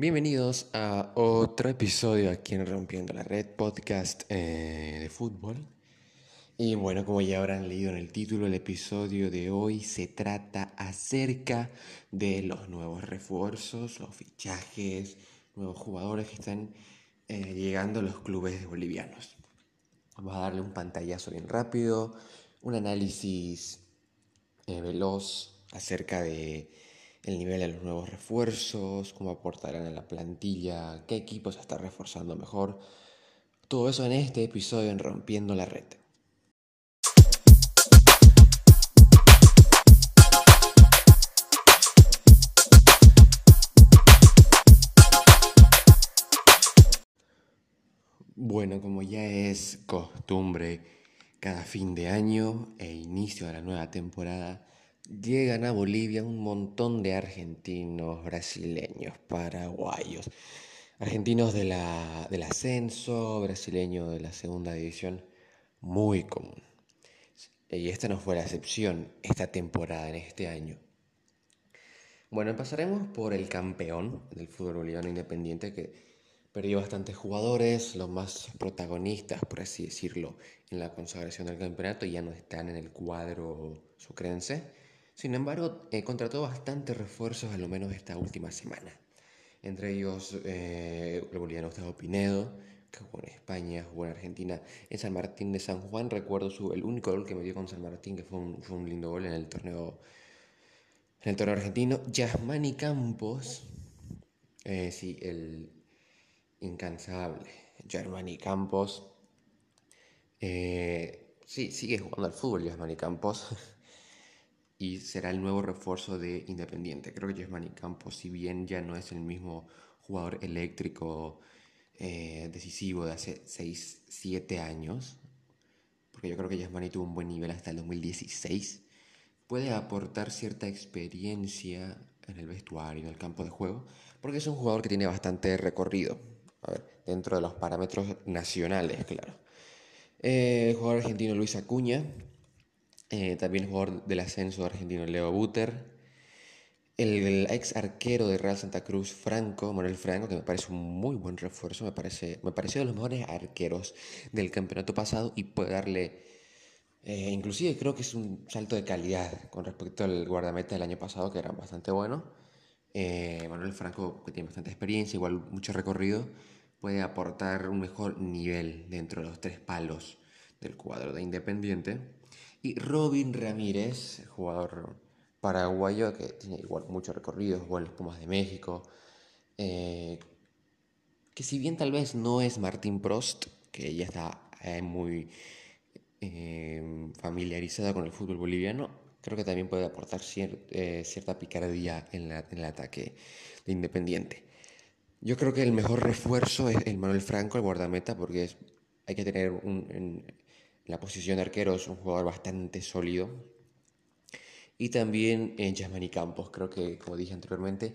Bienvenidos a otro episodio aquí en Rompiendo la Red Podcast eh, de fútbol. Y bueno, como ya habrán leído en el título, el episodio de hoy se trata acerca de los nuevos refuerzos, los fichajes, nuevos jugadores que están eh, llegando a los clubes bolivianos. Vamos a darle un pantallazo bien rápido, un análisis eh, veloz acerca de el nivel de los nuevos refuerzos, cómo aportarán a la plantilla, qué equipo se está reforzando mejor. Todo eso en este episodio en Rompiendo la Red. Bueno, como ya es costumbre, cada fin de año e inicio de la nueva temporada, llegan a Bolivia un montón de argentinos, brasileños, paraguayos, argentinos de la, del ascenso, brasileños de la segunda división, muy común. Y esta no fue la excepción esta temporada, en este año. Bueno, pasaremos por el campeón del fútbol boliviano independiente que perdió bastantes jugadores, los más protagonistas, por así decirlo, en la consagración del campeonato ya no están en el cuadro sucrense. Sin embargo, eh, contrató bastantes refuerzos, a lo menos esta última semana. Entre ellos, eh, el boliviano Gustavo Pinedo, que jugó en España, jugó en Argentina. En San Martín de San Juan, recuerdo su, el único gol que me dio con San Martín, que fue un, fue un lindo gol en el torneo, en el torneo argentino. Yasmani Campos, eh, sí, el incansable. Yasmani Campos. Eh, sí, sigue jugando al fútbol Yasmani Campos. y será el nuevo refuerzo de Independiente. Creo que Yasmani Campos, si bien ya no es el mismo jugador eléctrico eh, decisivo de hace 6, 7 años, porque yo creo que Yasmani tuvo un buen nivel hasta el 2016, puede aportar cierta experiencia en el vestuario, en el campo de juego, porque es un jugador que tiene bastante recorrido, a ver, dentro de los parámetros nacionales, claro. Eh, el jugador argentino Luis Acuña, eh, también el jugador del ascenso argentino Leo Buter. El, ex arquero de Real Santa Cruz, Franco, Manuel Franco, que me parece un muy buen refuerzo, me, parece, me pareció de los mejores arqueros del campeonato pasado y puede darle, eh, inclusive creo que es un salto de calidad con respecto al guardameta del año pasado, que era bastante bueno. Eh, Manuel Franco, que tiene bastante experiencia, igual mucho recorrido, puede aportar un mejor nivel dentro de los tres palos del cuadro de Independiente. Y Robin Ramírez, jugador paraguayo que tiene igual mucho recorrido, jugó en los Pumas de México. Eh, que si bien tal vez no es Martín Prost, que ya está eh, muy eh, familiarizada con el fútbol boliviano, creo que también puede aportar cierta picardía en, el ataque de Independiente. Yo creo que el mejor refuerzo es el Manuel Franco, el guardameta, porque hay que tener un, la posición de arquero es un jugador bastante sólido. Y también en Yasmani Campos, creo que como dije anteriormente,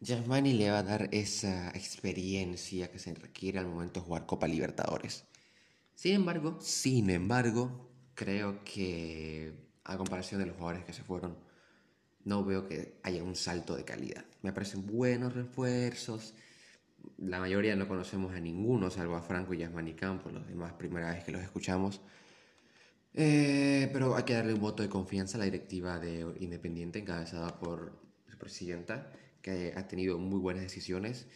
Yasmani le va a dar esa experiencia que se requiere al momento de jugar Copa Libertadores. Sin embargo, sin embargo, creo que a comparación de los jugadores que se fueron, no veo que haya un salto de calidad. Me parecen buenos refuerzos. La mayoría no conocemos a ninguno, salvo a Franco y Yasmani Campos, los demás primera vez que los escuchamos. Eh, pero hay que darle un voto de confianza a la directiva de Independiente, encabezada por su presidenta, que ha tenido muy buenas decisiones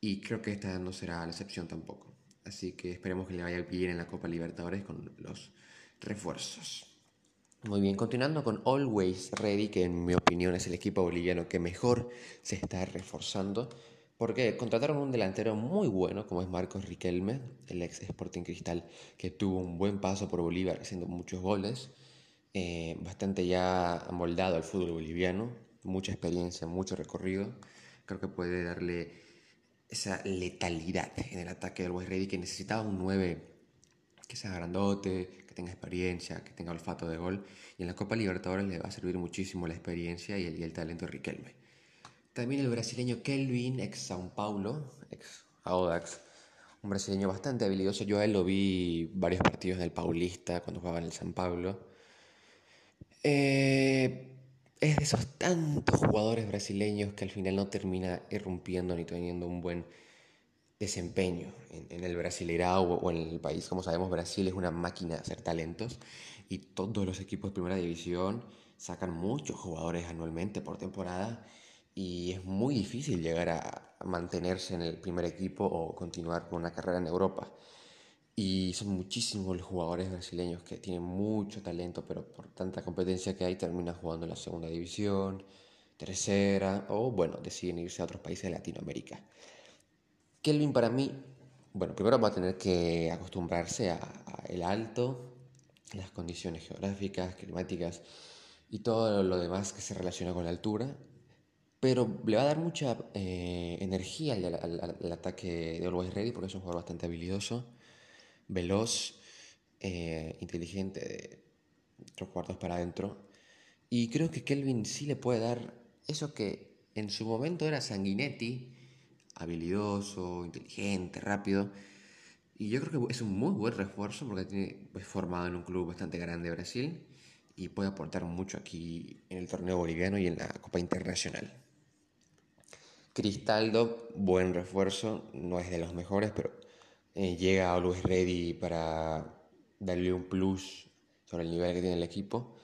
y creo que esta no será la excepción tampoco. Así que esperemos que le vaya bien en la Copa Libertadores con los refuerzos. Muy bien, continuando con Always Ready, que en mi opinión es el equipo boliviano que mejor se está reforzando. Porque contrataron un delantero muy bueno, como es Marcos Riquelme, el ex Sporting Cristal, que tuvo un buen paso por Bolívar haciendo muchos goles, eh, bastante ya amoldado al fútbol boliviano, mucha experiencia, mucho recorrido. Creo que puede darle esa letalidad en el ataque del West Ready que necesitaba un 9 que sea grandote, que tenga experiencia, que tenga olfato de gol. Y en la Copa Libertadores le va a servir muchísimo la experiencia y el, y el talento de Riquelme. También el brasileño Kelvin, ex Sao Paulo, ex Audax, un brasileño bastante habilidoso. Yo a él lo vi varios partidos del Paulista cuando jugaba en el San Pablo. Eh, es de esos tantos jugadores brasileños que al final no termina irrumpiendo ni teniendo un buen desempeño en, el Brasileirao o, en el país. Como sabemos, Brasil es una máquina de hacer talentos y todos los equipos de primera división sacan muchos jugadores anualmente por temporada y es muy difícil llegar a mantenerse en el primer equipo o continuar con una carrera en Europa. Y son muchísimos los jugadores brasileños que tienen mucho talento, pero por tanta competencia que hay terminan jugando en la segunda división, tercera, o bueno, deciden irse a otros países de Latinoamérica. Kelvin para mí, bueno, primero va a tener que acostumbrarse a, el alto, las condiciones geográficas, climáticas y todo lo demás que se relaciona con la altura, pero le va a dar mucha eh, energía al, ataque de Always Ready porque es un jugador bastante habilidoso veloz, eh, inteligente, de tres cuartos para adentro. Y creo que Kelvin sí le puede dar eso que en su momento era Sanguinetti, habilidoso, inteligente, rápido. Y yo creo que es un muy buen refuerzo porque tiene, es formado en un club bastante grande de Brasil y puede aportar mucho aquí en el torneo boliviano y en la Copa Internacional. Cristaldo, buen refuerzo, no es de los mejores, pero eh, llega a Always Ready para darle un plus sobre el nivel que tiene el equipo.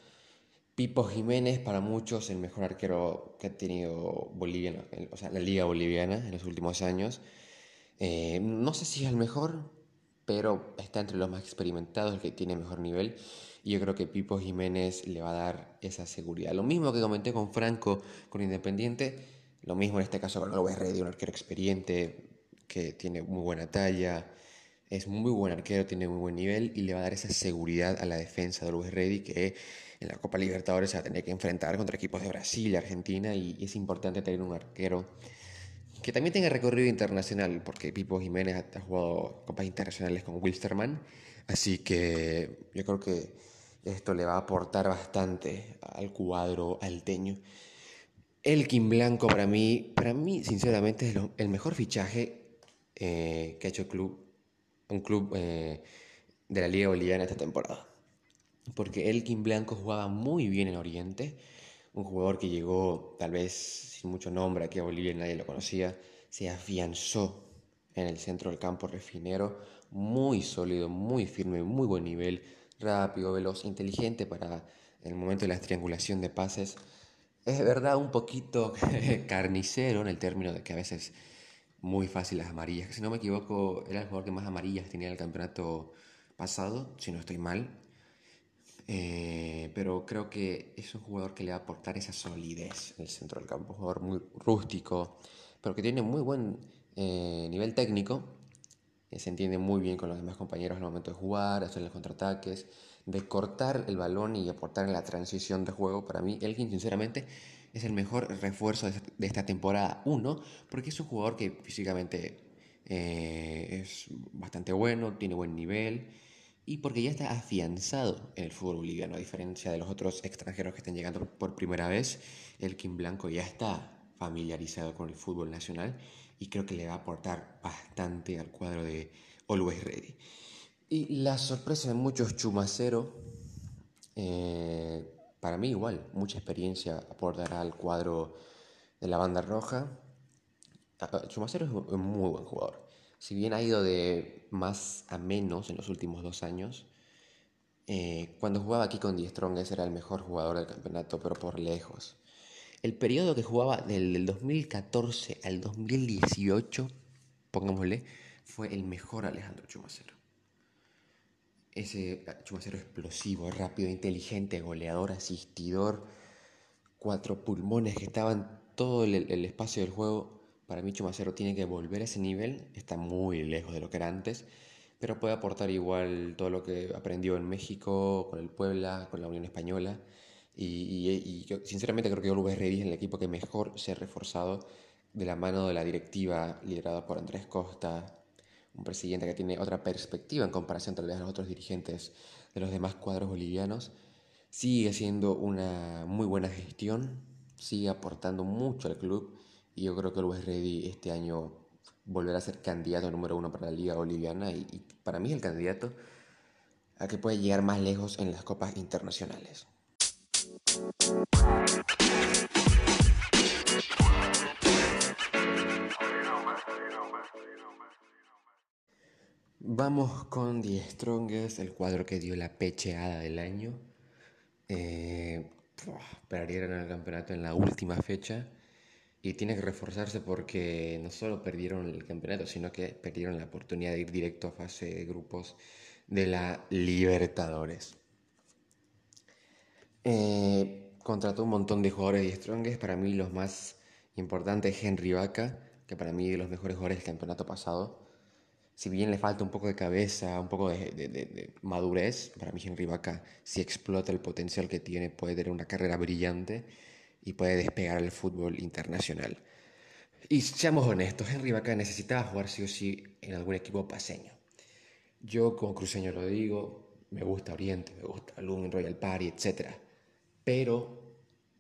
Pipo Jiménez, para muchos, el mejor arquero que ha tenido Bolivia, o sea, la liga boliviana en los últimos años. Eh, no sé si es el mejor, pero está entre los más experimentados, el que tiene mejor nivel. Y yo creo que Pipo Jiménez le va a dar esa seguridad. Lo mismo que comenté con Franco, con Independiente, lo mismo en este caso con Always Ready, un arquero experiente que tiene muy buena talla, es muy buen arquero, tiene muy buen nivel y le va a dar esa seguridad a la defensa de Luis Reddy que en la Copa Libertadores se va a tener que enfrentar contra equipos de Brasil y Argentina y es importante tener un arquero que también tenga recorrido internacional porque Pipo Jiménez ha jugado copas internacionales con Wilstermann, así que yo creo que esto le va a aportar bastante al cuadro alteño. Elkin Blanco para mí, para mí sinceramente es el mejor fichaje eh, que ha hecho el club un club eh, de la Liga Boliviana esta temporada. Porque Elkin Blanco jugaba muy bien en Oriente, un jugador que llegó tal vez sin mucho nombre aquí a Bolivia, nadie lo conocía, se afianzó en el centro del campo refinero, muy sólido, muy firme, muy buen nivel, rápido, veloz, inteligente para el momento de la triangulación de pases. Es verdad un poquito carnicero en el término de que a veces muy fácil las amarillas. Si no me equivoco, era el jugador que más amarillas tenía en el campeonato pasado, si no estoy mal. Eh, pero creo que es un jugador que le va a aportar esa solidez en el centro del campo. Un jugador muy rústico, pero que tiene muy buen eh, nivel técnico. Se entiende muy bien con los demás compañeros al momento de jugar, hacer los contraataques, de cortar el balón y aportar en la transición de juego. Para mí, Elgin, sinceramente, es el mejor refuerzo de esta temporada 1, porque es un jugador que físicamente eh, es bastante bueno, tiene buen nivel y porque ya está afianzado en el fútbol boliviano, a diferencia de los otros extranjeros que están llegando por primera vez, el Kim Blanco ya está familiarizado con el fútbol nacional y creo que le va a aportar bastante al cuadro de Always Ready. Y la sorpresa de muchos Chumacero, eh, para mí igual, mucha experiencia aportará al cuadro de la banda roja. Chumacero es un muy buen jugador. Si bien ha ido de más a menos en los últimos dos años, eh, cuando jugaba aquí con Die Strongest era el mejor jugador del campeonato, pero por lejos. El periodo que jugaba del 2014 al 2018, pongámosle, fue el mejor Alejandro Chumacero ese Chumacero explosivo, rápido, inteligente, goleador, asistidor, cuatro pulmones que estaban todo el, espacio del juego. Para mí Chumacero tiene que volver a ese nivel, está muy lejos de lo que era antes, pero puede aportar igual todo lo que aprendió en México, con el Puebla, con la Unión Española. Y, sinceramente creo que Olves Ready es el equipo que mejor se ha reforzado de la mano de la directiva liderada por Andrés Costa, un presidente que tiene otra perspectiva en comparación tal vez a los otros dirigentes de los demás cuadros bolivianos, sigue siendo una muy buena gestión, sigue aportando mucho al club y yo creo que Luis Ready este año volverá a ser candidato número uno para la liga boliviana y, y para mí es el candidato a que pueda llegar más lejos en las copas internacionales. Vamos con The Strongest, el cuadro que dio la pecheada del año. Eh, perdieron el campeonato en la última fecha y tiene que reforzarse porque no solo perdieron el campeonato, sino que perdieron la oportunidad de ir directo a fase de grupos de la Libertadores. Eh, contrató un montón de jugadores de Strongest, para mí los más importantes Henry Vaca, que para mí es de los mejores jugadores del campeonato pasado si bien le falta un poco de cabeza, un poco de, madurez, para mí Henry Vaca, si explota el potencial que tiene, puede tener una carrera brillante y puede despegar al fútbol internacional. Y seamos honestos, Henry Vaca necesitaba jugar sí o sí en algún equipo paseño. Yo como cruceño lo digo, me gusta Oriente, me gusta Lumen, Royal Party, etc. Pero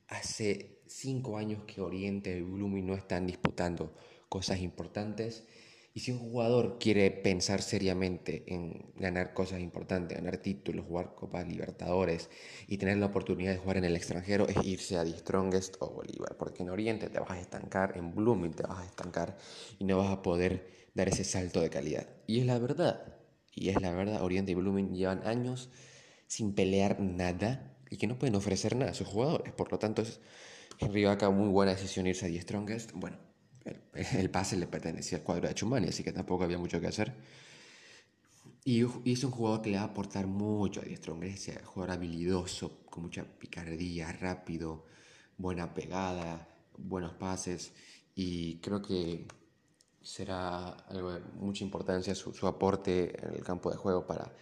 hace cinco años que Oriente y Blooming no están disputando cosas importantes y si un jugador quiere pensar seriamente en ganar cosas importantes, ganar títulos, jugar Copas Libertadores y tener la oportunidad de jugar en el extranjero, es irse a The Strongest o Bolívar. Porque en Oriente te vas a estancar, en Blooming te vas a estancar y no vas a poder dar ese salto de calidad. Y es la verdad. Y es la verdad, Oriente y Blooming llevan años sin pelear nada y que no pueden ofrecer nada a sus jugadores. Por lo tanto, es Henry Vaca muy buena decisión irse a The Strongest. Bueno, el, pase le pertenecía al cuadro de Chumani, así que tampoco había mucho que hacer. Y, es un jugador que le va a aportar mucho a Diestro Grecia, jugador habilidoso, con mucha picardía, rápido, buena pegada, buenos pases. Y creo que será algo de mucha importancia su, aporte en el campo de juego para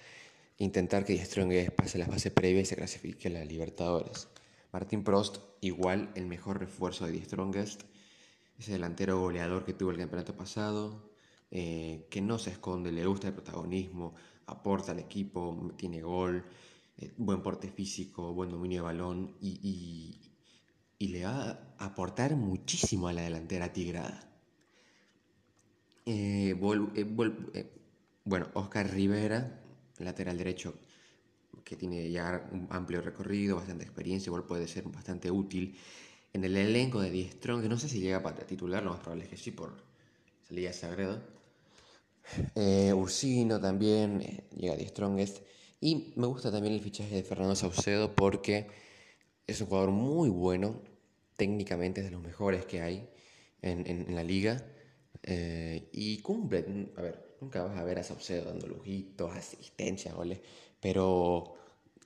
intentar que Strongest pase la fase previa y se clasifique a la Libertadores. Martín Prost, igual el mejor refuerzo de The Strongest ese delantero goleador que tuvo el campeonato pasado, eh, que no se esconde, le gusta el protagonismo, aporta al equipo, tiene gol, eh, buen porte físico, buen dominio de balón y, le va a aportar muchísimo a la delantera tigrada. Eh, bueno, Oscar Rivera, lateral derecho, que tiene ya un amplio recorrido, bastante experiencia, igual puede ser bastante útil en el elenco de Die Strong, que no sé si llega para titular, lo más probable es que sí, por salida Sagredo. Eh, Ursino también eh, llega a Die Strongest. Y me gusta también el fichaje de Fernando Saucedo porque es un jugador muy bueno, técnicamente es de los mejores que hay en, la liga. Eh, y cumple, a ver, nunca vas a ver a Saucedo dando lujitos, asistencia, goles, pero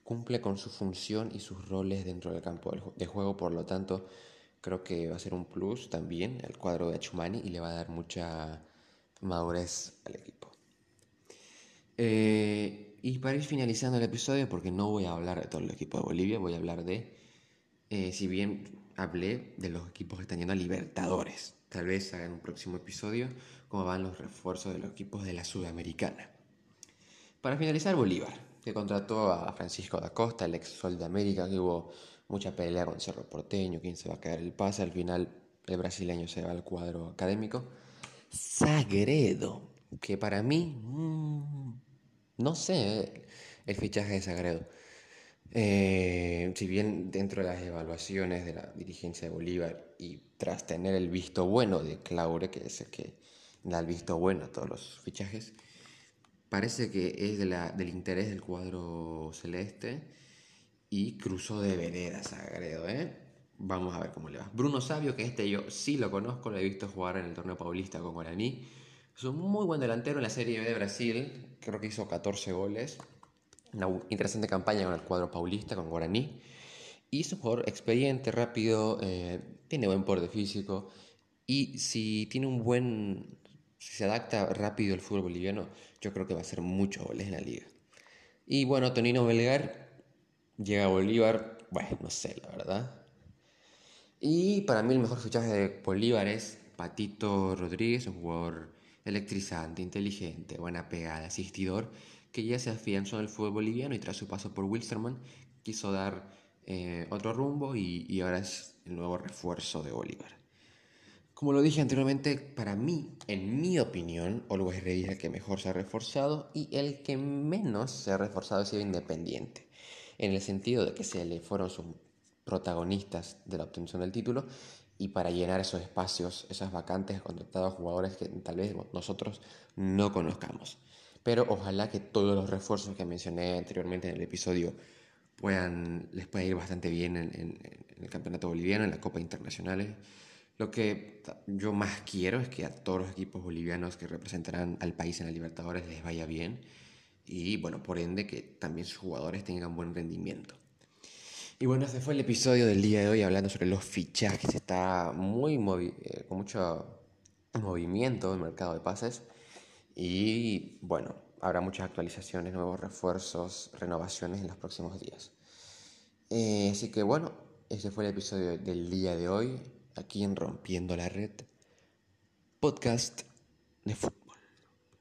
cumple con su función y sus roles dentro del campo de juego, por lo tanto creo que va a ser un plus también el cuadro de Achumani y le va a dar mucha madurez al equipo. Eh, y para ir finalizando el episodio, porque no voy a hablar de todo el equipo de Bolivia, voy a hablar de, eh, si bien hablé de los equipos que están yendo a Libertadores, tal vez haga en un próximo episodio cómo van los refuerzos de los equipos de la Sudamericana. Para finalizar, Bolívar que contrató a Francisco da Costa, el ex Sol de América, que hubo mucha pelea con Cerro Porteño, quién se va a quedar el pase, al final el brasileño se va al cuadro académico. Sagredo, que para mí, mm, no sé, el fichaje de Sagredo. Eh, si bien dentro de las evaluaciones de la dirigencia de Bolívar y tras tener el visto bueno de Claure, que es el que da el visto bueno a todos los fichajes, Parece que es de la, del interés del cuadro celeste y cruzó de vereda Sagredo, ¿eh? Vamos a ver cómo le va. Bruno Sabio, que este yo sí lo conozco, lo he visto jugar en el torneo paulista con Guaraní. Es un muy buen delantero en la Serie B de Brasil, creo que hizo 14 goles. Una interesante campaña con el cuadro paulista, con Guaraní. Y es un jugador expediente, rápido, eh, tiene buen porte físico. Y si tiene un buen si se adapta rápido el fútbol boliviano, yo creo que va a ser muchos goles en la liga. Y bueno, Tonino Belgar llega a Bolívar, bueno, no sé, la verdad. Y para mí el mejor fichaje de Bolívar es Patito Rodríguez, un jugador electrizante, inteligente, buena pegada, asistidor, que ya se afianzó en el fútbol boliviano y tras su paso por Wilstermann quiso dar eh, otro rumbo y, y ahora es el nuevo refuerzo de Bolívar. Como lo dije anteriormente, para mí, en mi opinión, Always Ready es el que mejor se ha reforzado y el que menos se ha reforzado ha sido Independiente. En el sentido de que se le fueron sus protagonistas de la obtención del título y para llenar esos espacios, esas vacantes, contratados jugadores que tal vez nosotros no conozcamos. Pero ojalá que todos los refuerzos que mencioné anteriormente en el episodio puedan, les pueda ir bastante bien en, el campeonato boliviano, en la Copa Internacional. Lo que yo más quiero es que a todos los equipos bolivianos que representarán al país en la Libertadores les vaya bien y, bueno, por ende que también sus jugadores tengan buen rendimiento. Y bueno, ese fue el episodio del día de hoy hablando sobre los fichajes. Está muy eh, con mucho movimiento en el mercado de pases. Y bueno, habrá muchas actualizaciones, nuevos refuerzos, renovaciones en los próximos días. Eh, así que bueno, ese fue el episodio del día de hoy, aquí en Rompiendo la Red, podcast de.